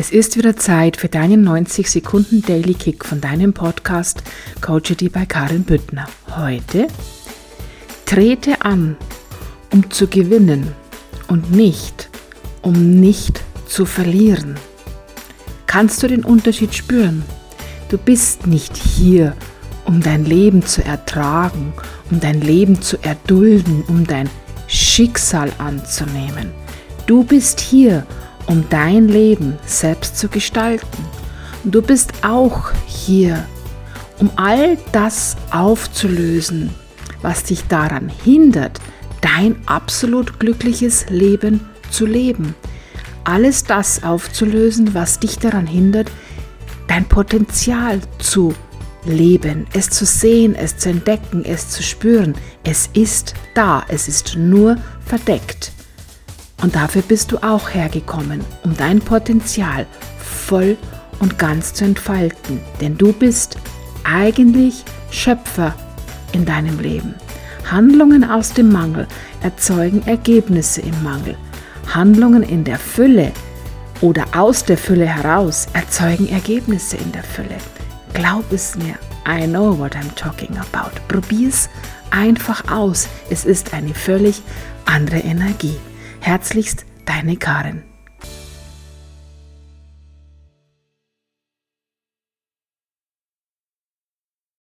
Es ist wieder Zeit für deinen 90 Sekunden Daily Kick von deinem Podcast Coachity bei Karin Büttner. Heute trete an, um zu gewinnen und nicht, um nicht zu verlieren. Kannst du den Unterschied spüren? Du bist nicht hier, um dein Leben zu ertragen, um dein Leben zu erdulden, um dein Schicksal anzunehmen. Du bist hier, um dein Leben selbst zu gestalten. Du bist auch hier, um all das aufzulösen, was dich daran hindert, dein absolut glückliches Leben zu leben. Alles das aufzulösen, was dich daran hindert, dein Potenzial zu leben, es zu sehen, es zu entdecken, es zu spüren. Es ist da, es ist nur verdeckt. Und dafür bist du auch hergekommen, um dein Potenzial voll und ganz zu entfalten. Denn du bist eigentlich Schöpfer in deinem Leben. Handlungen aus dem Mangel erzeugen Ergebnisse im Mangel. Handlungen in der Fülle oder aus der Fülle heraus erzeugen Ergebnisse in der Fülle. Glaub es mir, I know what I'm talking about. Probier's einfach aus. Es ist eine völlig andere Energie. Herzlichst, deine Karin.